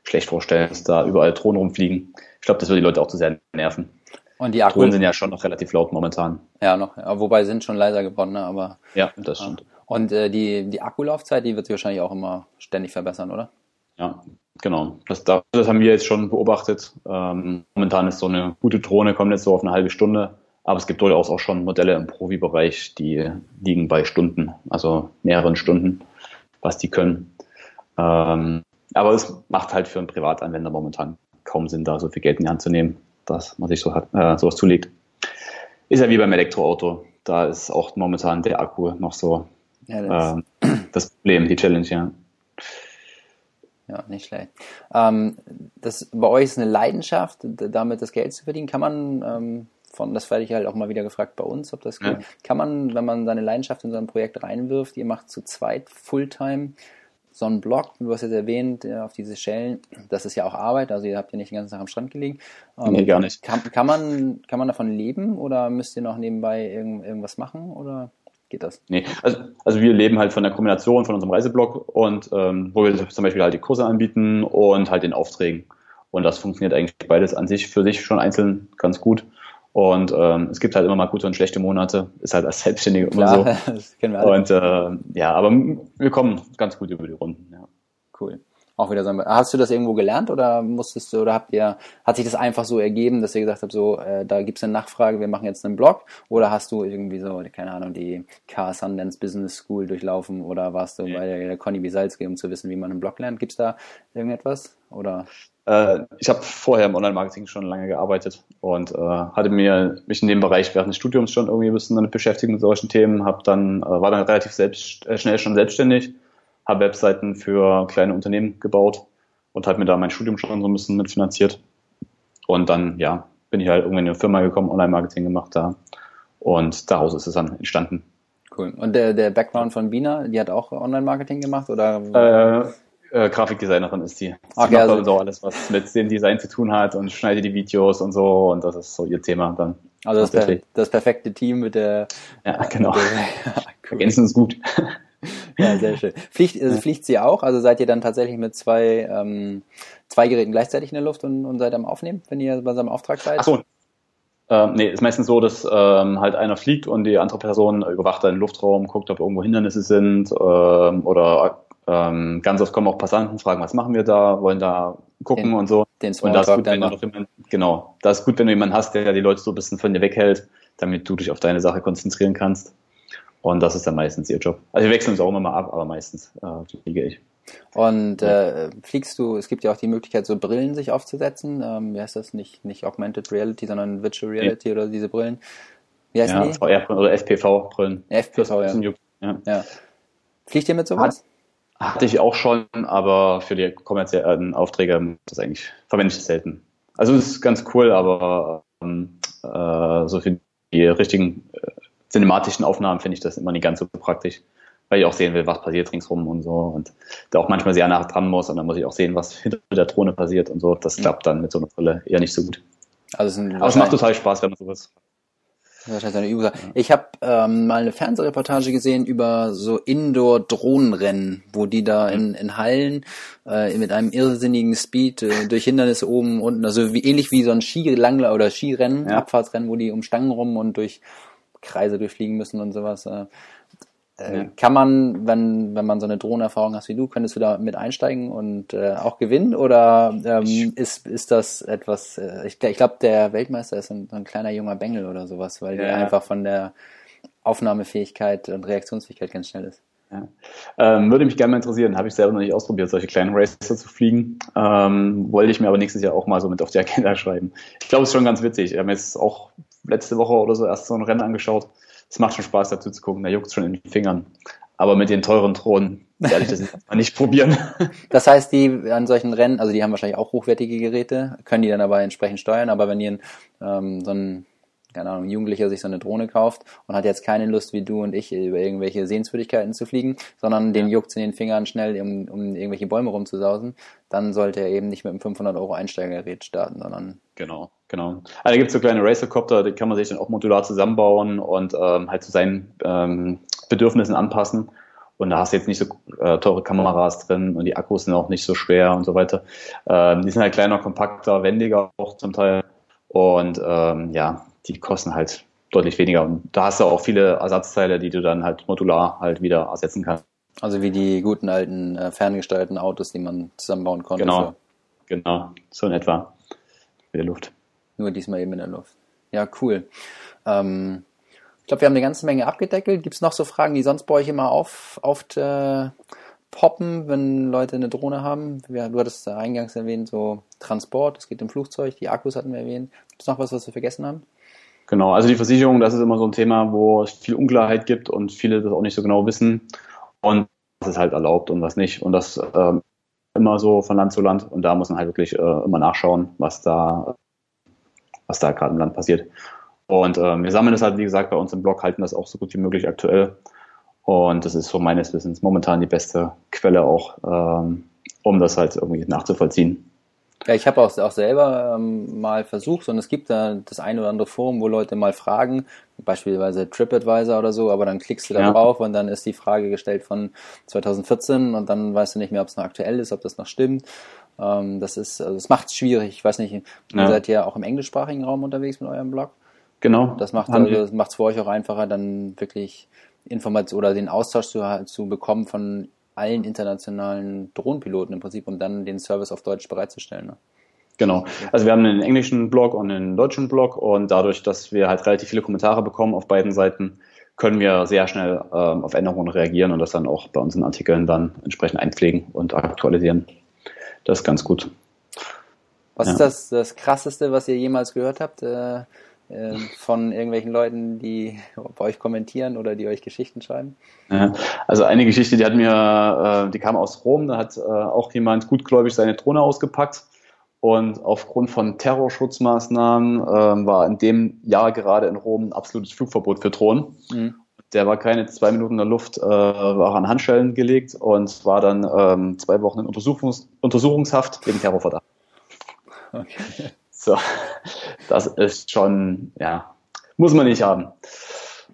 schlecht vorstellen, dass da überall Drohnen rumfliegen. Ich glaube, das würde die Leute auch zu sehr nerven. Und die Drohnen sind ja schon noch relativ laut momentan. Ja, noch. Wobei sind schon leiser geworden, ne? aber. Ja, das stimmt. Und äh, die, die Akkulaufzeit, die wird sich wahrscheinlich auch immer ständig verbessern, oder? Ja, genau. Das, das haben wir jetzt schon beobachtet. Ähm, momentan ist so eine gute Drohne, kommt jetzt so auf eine halbe Stunde. Aber es gibt durchaus auch schon Modelle im Profibereich, die liegen bei Stunden, also mehreren Stunden, was die können. Ähm, aber es macht halt für einen Privatanwender momentan kaum Sinn, da so viel Geld in die Hand zu nehmen, dass man sich so hat, äh, sowas zulegt. Ist ja wie beim Elektroauto. Da ist auch momentan der Akku noch so ja, das, äh, das Problem, die Challenge, ja. Ja, nicht schlecht. Ähm, das bei euch ist eine Leidenschaft, damit das Geld zu verdienen. Kann man ähm, von, das werde ich halt auch mal wieder gefragt bei uns, ob das geht. Ja. Kann man, wenn man seine Leidenschaft in so ein Projekt reinwirft, ihr macht zu zweit Fulltime so einen Blog, du hast jetzt erwähnt, auf diese Schellen, das ist ja auch Arbeit, also ihr habt ja nicht den ganzen Tag am Strand gelegen. Ähm, nee, gar nicht. Kann, kann, man, kann man davon leben oder müsst ihr noch nebenbei irgend, irgendwas machen oder geht das? Nee, also, also wir leben halt von der Kombination von unserem Reiseblog und ähm, wo wir zum Beispiel halt die Kurse anbieten und halt den Aufträgen. Und das funktioniert eigentlich beides an sich für sich schon einzeln ganz gut. Und ähm, es gibt halt immer mal gute und schlechte Monate, ist halt als Selbstständige immer so. das kennen wir alle. Und äh, ja, aber wir kommen ganz gut über die Runden. Ja. Cool. Auch wieder so. Hast du das irgendwo gelernt oder musstest du oder habt ihr hat sich das einfach so ergeben, dass ihr gesagt habt, so äh, da gibt's eine Nachfrage, wir machen jetzt einen Blog oder hast du irgendwie so keine Ahnung die Car Sundance Business School durchlaufen oder warst du ja. bei der, der Conny Bisalski, um zu wissen, wie man einen Blog lernt? Gibt's da irgendetwas oder? Äh, ich habe vorher im Online-Marketing schon lange gearbeitet und äh, hatte mir mich in dem Bereich während des Studiums schon irgendwie ein bisschen damit beschäftigt mit solchen Themen, hab dann, äh, war dann relativ selbst, äh, schnell schon selbstständig, habe Webseiten für kleine Unternehmen gebaut und habe mir da mein Studium schon so ein bisschen mitfinanziert. Und dann, ja, bin ich halt irgendwie in eine Firma gekommen, Online-Marketing gemacht da. Und daraus ist es dann entstanden. Cool. Und der, der Background von Bina, die hat auch Online-Marketing gemacht oder? Äh, Grafikdesignerin ist die. Sie okay, also so alles, was mit dem Design zu tun hat und schneidet die Videos und so und das ist so ihr Thema dann. Also das, per, das perfekte Team mit der. Ja, genau. Der, ja, cool. Ergänzen ist gut. Ja, sehr schön. Fliegt, also fliegt sie auch? Also seid ihr dann tatsächlich mit zwei, ähm, zwei Geräten gleichzeitig in der Luft und, und seid am Aufnehmen, wenn ihr bei so einem Auftrag seid? Ach so. Ähm, nee, ist meistens so, dass ähm, halt einer fliegt und die andere Person überwacht den Luftraum, guckt, ob irgendwo Hindernisse sind ähm, oder ähm, ganz oft kommen auch Passanten, fragen, was machen wir da, wollen da gucken den, und so. Den und das ist gut, wenn du noch jemand, genau, das ist gut, wenn du jemanden hast, der die Leute so ein bisschen von dir weghält, damit du dich auf deine Sache konzentrieren kannst. Und das ist dann meistens ihr Job. Also wir wechseln uns auch immer mal ab, aber meistens äh, fliege ich. Und äh, fliegst du, es gibt ja auch die Möglichkeit, so Brillen sich aufzusetzen. Ähm, wie heißt das? Nicht, nicht Augmented Reality, sondern Virtual Reality nee. oder diese Brillen. Wie heißen ja, die? VR-Brillen oder FPV-Brillen. FPV, ja. ja. ja. Fliegt ihr mit sowas? Hatte ich auch schon, aber für die kommerziellen Aufträge das eigentlich verwende ich das selten. Also es ist ganz cool, aber ähm, äh, so für die richtigen äh, cinematischen Aufnahmen finde ich das immer nicht ganz so praktisch, weil ich auch sehen will, was passiert ringsrum und so und da auch manchmal sehr nah dran muss und dann muss ich auch sehen, was hinter der Drohne passiert und so. Das klappt dann mit so einer Brille eher nicht so gut. Also es, aber es macht total Spaß, wenn man sowas Wahrscheinlich eine Übung. Ich habe ähm, mal eine Fernsehreportage gesehen über so Indoor-Drohnenrennen, wo die da in, in Hallen äh, mit einem irrsinnigen Speed äh, durch Hindernisse oben unten, also wie, ähnlich wie so ein Skilangler oder Skirennen, ja. Abfahrtsrennen, wo die um Stangen rum und durch Kreise durchfliegen müssen und sowas. Äh, äh, ja. Kann man, wenn, wenn man so eine Drohnenerfahrung hast wie du, könntest du da mit einsteigen und äh, auch gewinnen? Oder ähm, ist, ist das etwas, äh, ich, ich glaube, der Weltmeister ist ein, ein, kleiner junger Bengel oder sowas, weil ja. der einfach von der Aufnahmefähigkeit und Reaktionsfähigkeit ganz schnell ist. Ja. Ähm, würde mich gerne mal interessieren, habe ich selber noch nicht ausprobiert, solche kleinen Racer zu fliegen. Ähm, wollte ich mir aber nächstes Jahr auch mal so mit auf die Agenda schreiben. Ich glaube, es ist schon ganz witzig. Wir haben jetzt auch letzte Woche oder so erst so ein Rennen angeschaut es macht schon Spaß dazu zu gucken, da juckt schon in den Fingern. Aber mit den teuren Drohnen, werde ich das jetzt mal nicht probieren. Das heißt, die an solchen Rennen, also die haben wahrscheinlich auch hochwertige Geräte, können die dann aber entsprechend steuern, aber wenn ihr ähm, so ein keine Ahnung, Jugendlicher sich so eine Drohne kauft und hat jetzt keine Lust wie du und ich über irgendwelche Sehenswürdigkeiten zu fliegen, sondern den juckt in den Fingern schnell, um, um irgendwelche Bäume rumzusausen, dann sollte er eben nicht mit einem 500 Euro Einsteigergerät starten, sondern genau, genau. Also da gibt es so kleine Racercopter, die kann man sich dann auch modular zusammenbauen und ähm, halt zu seinen ähm, Bedürfnissen anpassen. Und da hast du jetzt nicht so äh, teure Kameras drin und die Akkus sind auch nicht so schwer und so weiter. Ähm, die sind halt kleiner, kompakter, wendiger auch zum Teil. Und ähm, ja, die kosten halt deutlich weniger. Und da hast du auch viele Ersatzteile, die du dann halt modular halt wieder ersetzen kannst. Also wie die guten alten äh, ferngesteuerten Autos, die man zusammenbauen konnte. Genau, für. genau, so in etwa mit der Luft. Nur diesmal eben in der Luft. Ja, cool. Ähm, ich glaube, wir haben eine ganze Menge abgedeckelt. Gibt es noch so Fragen, die sonst bei euch immer auf, auf äh, poppen, wenn Leute eine Drohne haben? Ja, du hattest eingangs erwähnt, so Transport, es geht im Flugzeug, die Akkus hatten wir erwähnt. Gibt es noch was, was wir vergessen haben? Genau, also die Versicherung, das ist immer so ein Thema, wo es viel Unklarheit gibt und viele das auch nicht so genau wissen. Und was ist halt erlaubt und was nicht. Und das ähm, immer so von Land zu Land. Und da muss man halt wirklich äh, immer nachschauen, was da, was da gerade im Land passiert. Und ähm, wir sammeln das halt, wie gesagt, bei uns im Blog, halten das auch so gut wie möglich aktuell. Und das ist so meines Wissens momentan die beste Quelle auch, ähm, um das halt irgendwie nachzuvollziehen. Ja, ich habe auch, auch selber ähm, mal versucht und es gibt da das ein oder andere Forum, wo Leute mal fragen, beispielsweise TripAdvisor oder so, aber dann klickst du da ja. drauf und dann ist die Frage gestellt von 2014 und dann weißt du nicht mehr, ob es noch aktuell ist, ob das noch stimmt. Ähm, das ist, also das macht es schwierig. Ich weiß nicht, ihr ja. seid ja auch im englischsprachigen Raum unterwegs mit eurem Blog. Genau. Das macht also, es für euch auch einfacher, dann wirklich Informationen oder den Austausch zu, zu bekommen von allen internationalen Drohnenpiloten im Prinzip, um dann den Service auf Deutsch bereitzustellen. Ne? Genau. Also wir haben einen englischen Blog und einen deutschen Blog und dadurch, dass wir halt relativ viele Kommentare bekommen auf beiden Seiten, können wir sehr schnell ähm, auf Änderungen reagieren und das dann auch bei unseren Artikeln dann entsprechend einpflegen und aktualisieren. Das ist ganz gut. Was ja. ist das, das Krasseste, was ihr jemals gehört habt? Äh, äh, von irgendwelchen Leuten, die bei euch kommentieren oder die euch Geschichten schreiben? Ja, also eine Geschichte, die hat mir, äh, die kam aus Rom, da hat äh, auch jemand gutgläubig seine Drohne ausgepackt und aufgrund von Terrorschutzmaßnahmen äh, war in dem Jahr gerade in Rom ein absolutes Flugverbot für Drohnen. Mhm. Der war keine zwei Minuten in der Luft, äh, war an Handschellen gelegt und war dann ähm, zwei Wochen in Untersuchungs Untersuchungshaft wegen Terrorverdacht. Okay. So, das ist schon, ja, muss man nicht haben.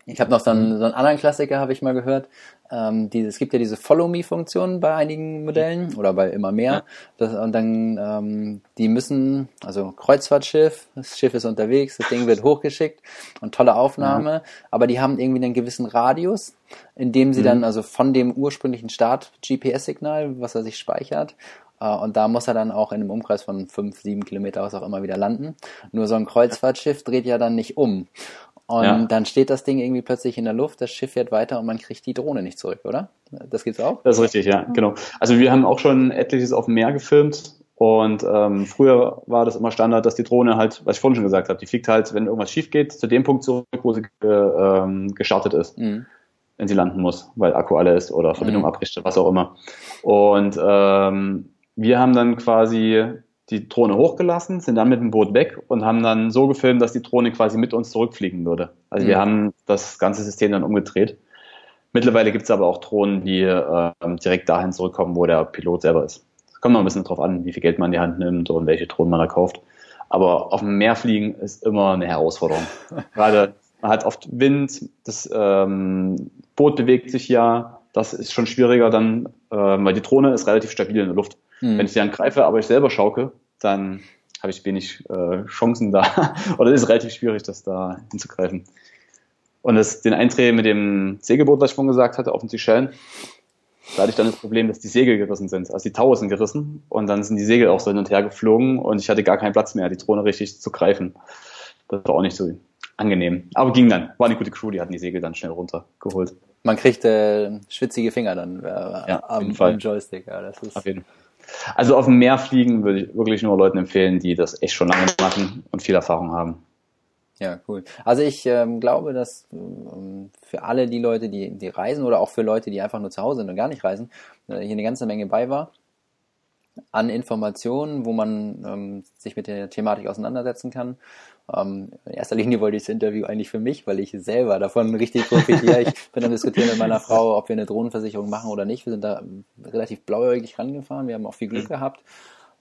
Ich habe noch so einen, so einen anderen Klassiker, habe ich mal gehört. Ähm, die, es gibt ja diese Follow-Me-Funktion bei einigen Modellen oder bei immer mehr. Das, und dann, ähm, die müssen, also Kreuzfahrtschiff, das Schiff ist unterwegs, das Ding wird hochgeschickt und tolle Aufnahme, ja. aber die haben irgendwie einen gewissen Radius, in dem sie mhm. dann also von dem ursprünglichen Start GPS-Signal, was er sich speichert, äh, und da muss er dann auch in einem Umkreis von fünf, sieben Kilometer, was auch immer, wieder landen. Nur so ein Kreuzfahrtschiff dreht ja dann nicht um. Und ja. dann steht das Ding irgendwie plötzlich in der Luft, das Schiff fährt weiter und man kriegt die Drohne nicht zurück, oder? Das gibt's auch? Das ist richtig, ja, genau. Also wir haben auch schon etliches auf dem Meer gefilmt und ähm, früher war das immer Standard, dass die Drohne halt, was ich vorhin schon gesagt habe, die fliegt halt, wenn irgendwas schief geht, zu dem Punkt zurück, wo sie äh, ähm, gestartet ist. Mhm. Wenn sie landen muss, weil Akku alle ist oder Verbindung mhm. abbricht, was auch immer. Und ähm, wir haben dann quasi die Drohne hochgelassen, sind dann mit dem Boot weg und haben dann so gefilmt, dass die Drohne quasi mit uns zurückfliegen würde. Also mhm. wir haben das ganze System dann umgedreht. Mittlerweile gibt es aber auch Drohnen, die äh, direkt dahin zurückkommen, wo der Pilot selber ist. Es kommt noch ein bisschen drauf an, wie viel Geld man in die Hand nimmt und welche Drohnen man da kauft. Aber auf dem Meer fliegen ist immer eine Herausforderung. Gerade man hat oft Wind, das ähm, Boot bewegt sich ja, das ist schon schwieriger dann, äh, weil die Drohne ist relativ stabil in der Luft. Mhm. Wenn ich sie dann greife, aber ich selber schauke, dann habe ich wenig äh, Chancen da. Oder es ist relativ schwierig, das da hinzugreifen. Und das, den Eindreh mit dem Segelboot, was ich vorhin gesagt hatte, auf den Seychellen, da hatte ich dann das Problem, dass die Segel gerissen sind. Also die Taue sind gerissen und dann sind die Segel auch so hin und her geflogen und ich hatte gar keinen Platz mehr, die Drohne richtig zu greifen. Das war auch nicht so angenehm. Aber ging dann. War eine gute Crew, die hatten die Segel dann schnell runtergeholt. Man kriegt äh, schwitzige Finger dann äh, ja, am, am, Joystick. Ja, das ist auf jeden Fall. Also auf dem Meer fliegen würde ich wirklich nur Leuten empfehlen, die das echt schon lange machen und viel Erfahrung haben. Ja, cool. Also ich ähm, glaube, dass ähm, für alle die Leute, die, die reisen oder auch für Leute, die einfach nur zu Hause sind und gar nicht reisen, äh, hier eine ganze Menge bei war an Informationen, wo man ähm, sich mit der Thematik auseinandersetzen kann. Ähm, in erster Linie wollte ich das Interview eigentlich für mich, weil ich selber davon richtig profitiere. ich bin am diskutieren mit meiner Frau, ob wir eine Drohnenversicherung machen oder nicht. Wir sind da relativ blauäugig rangefahren. Wir haben auch viel Glück mhm. gehabt.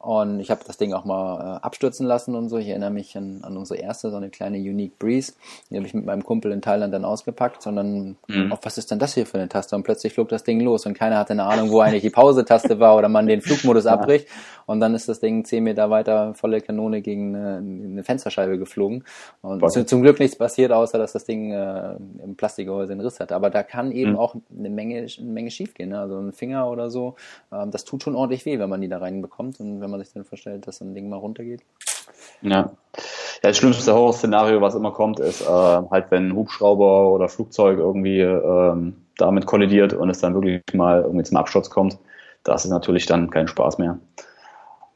Und ich habe das Ding auch mal äh, abstürzen lassen und so. Ich erinnere mich an, an unsere erste, so eine kleine Unique Breeze. Die habe ich mit meinem Kumpel in Thailand dann ausgepackt, sondern mhm. auf was ist denn das hier für eine Taste? Und plötzlich flog das Ding los und keiner hatte eine Ahnung, wo eigentlich die Pause-Taste war oder man den Flugmodus abbricht. Und dann ist das Ding zehn Meter weiter volle Kanone gegen eine, eine Fensterscheibe geflogen. Und zu, zum Glück nichts passiert, außer dass das Ding äh, im Plastikgehäuse einen Riss hatte. Aber da kann eben mhm. auch eine Menge, eine Menge schiefgehen. Ne? Also ein Finger oder so, ähm, das tut schon ordentlich weh, wenn man die da reinbekommt und wenn man sich dann vorstellt, dass ein Ding mal runtergeht. Ja. Ja, das schlimmste Horrorszenario, was immer kommt, ist äh, halt, wenn ein Hubschrauber oder Flugzeug irgendwie ähm, damit kollidiert und es dann wirklich mal irgendwie zum Absturz kommt. Das ist natürlich dann kein Spaß mehr.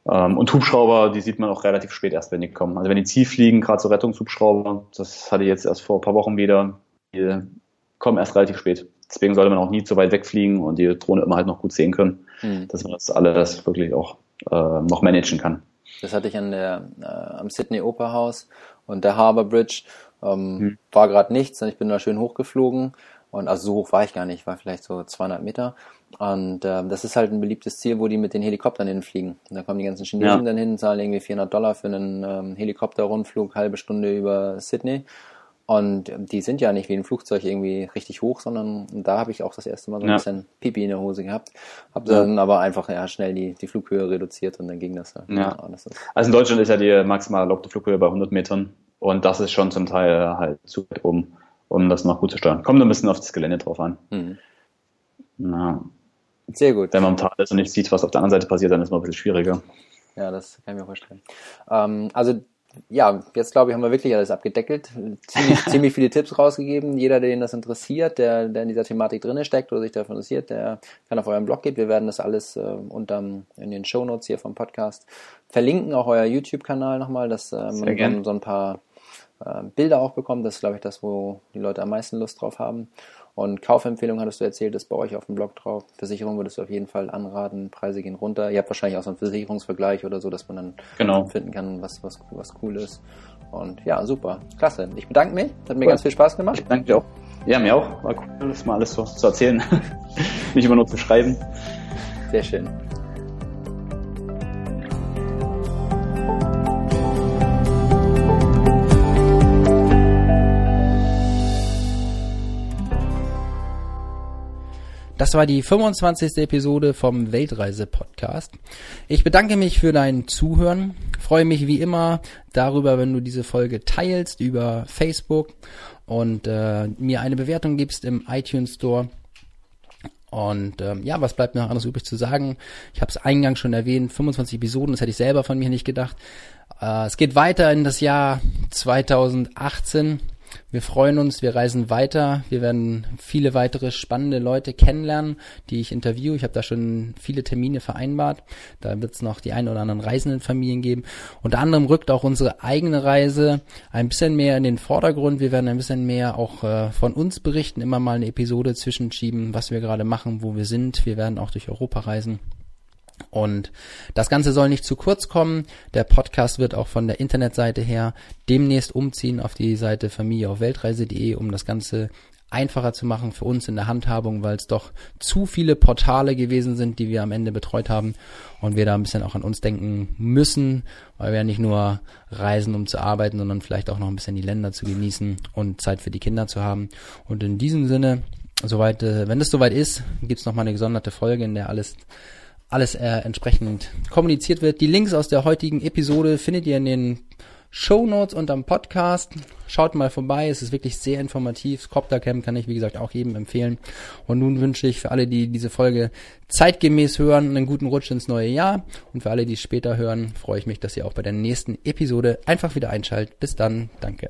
Ähm, und Hubschrauber, die sieht man auch relativ spät erst, wenn die kommen. Also wenn die Ziel fliegen, gerade so Rettungshubschrauber, das hatte ich jetzt erst vor ein paar Wochen wieder, die kommen erst relativ spät. Deswegen sollte man auch nie zu weit wegfliegen und die Drohne immer halt noch gut sehen können, mhm. dass man das alles wirklich auch äh, noch managen kann. Das hatte ich an der, äh, am Sydney Opera und der Harbour Bridge. Ähm, mhm. War gerade nichts und ich bin da schön hochgeflogen. Und also so hoch war ich gar nicht, war vielleicht so 200 Meter. Und äh, das ist halt ein beliebtes Ziel, wo die mit den Helikoptern hinfliegen. Und da kommen die ganzen Chinesen ja. dann hin, zahlen irgendwie 400 Dollar für einen ähm, Helikopterrundflug, halbe Stunde über Sydney. Und die sind ja nicht wie ein Flugzeug irgendwie richtig hoch, sondern da habe ich auch das erste Mal so ein ja. bisschen Pipi in der Hose gehabt. Habe dann ja. aber einfach ja, schnell die, die Flughöhe reduziert und dann ging das. Ja. ja das also in Deutschland ist ja die maximale erlaubte Flughöhe bei 100 Metern und das ist schon zum Teil halt zu weit oben, um das noch gut zu steuern. Kommt ein bisschen auf das Gelände drauf an. Mhm. Na. Sehr gut. Wenn man im Tal ist und nicht sieht, was auf der anderen Seite passiert, dann ist es mal ein bisschen schwieriger. Ja, das kann ich mir vorstellen. Ähm, also ja, jetzt glaube ich, haben wir wirklich alles abgedeckelt. Ziemlich, ziemlich viele Tipps rausgegeben. Jeder, den das interessiert, der, der in dieser Thematik drinne steckt oder sich dafür interessiert, der kann auf euren Blog gehen. Wir werden das alles äh, unterm, in den Show Notes hier vom Podcast verlinken, auch euer YouTube-Kanal nochmal, dass äh, man dann so ein paar äh, Bilder auch bekommt. Das ist, glaube ich, das, wo die Leute am meisten Lust drauf haben. Und Kaufempfehlung hattest du erzählt, ist bei euch auf dem Blog drauf. Versicherung würdest du auf jeden Fall anraten, Preise gehen runter. Ihr habt wahrscheinlich auch so einen Versicherungsvergleich oder so, dass man dann genau. finden kann, was, was, was cool ist. Und ja, super. Klasse. Ich bedanke mich. Hat mir cool. ganz viel Spaß gemacht. Ich danke dir auch. Ja, mir auch. War cool, das mal alles so zu erzählen. Nicht immer nur zu schreiben. Sehr schön. Das war die 25. Episode vom Weltreise-Podcast. Ich bedanke mich für dein Zuhören. Freue mich wie immer darüber, wenn du diese Folge teilst über Facebook und äh, mir eine Bewertung gibst im iTunes Store. Und ähm, ja, was bleibt mir noch anderes übrig zu sagen? Ich habe es eingangs schon erwähnt, 25 Episoden, das hätte ich selber von mir nicht gedacht. Äh, es geht weiter in das Jahr 2018. Wir freuen uns, wir reisen weiter, wir werden viele weitere spannende Leute kennenlernen, die ich interviewe. Ich habe da schon viele Termine vereinbart. Da wird es noch die ein oder anderen Reisendenfamilien geben. Unter anderem rückt auch unsere eigene Reise ein bisschen mehr in den Vordergrund. Wir werden ein bisschen mehr auch äh, von uns berichten, immer mal eine Episode zwischenschieben, was wir gerade machen, wo wir sind. Wir werden auch durch Europa reisen. Und das Ganze soll nicht zu kurz kommen. Der Podcast wird auch von der Internetseite her demnächst umziehen auf die Seite Familie auf Weltreise.de, um das Ganze einfacher zu machen für uns in der Handhabung, weil es doch zu viele Portale gewesen sind, die wir am Ende betreut haben und wir da ein bisschen auch an uns denken müssen, weil wir ja nicht nur reisen, um zu arbeiten, sondern vielleicht auch noch ein bisschen die Länder zu genießen und Zeit für die Kinder zu haben. Und in diesem Sinne, soweit, äh, wenn es soweit ist, gibt's noch mal eine gesonderte Folge, in der alles alles äh, entsprechend kommuniziert wird. Die Links aus der heutigen Episode findet ihr in den Show Notes unterm Podcast. Schaut mal vorbei, es ist wirklich sehr informativ. Coptercamp kann ich, wie gesagt, auch jedem empfehlen. Und nun wünsche ich für alle, die diese Folge zeitgemäß hören, einen guten Rutsch ins neue Jahr. Und für alle, die es später hören, freue ich mich, dass ihr auch bei der nächsten Episode einfach wieder einschaltet. Bis dann, danke.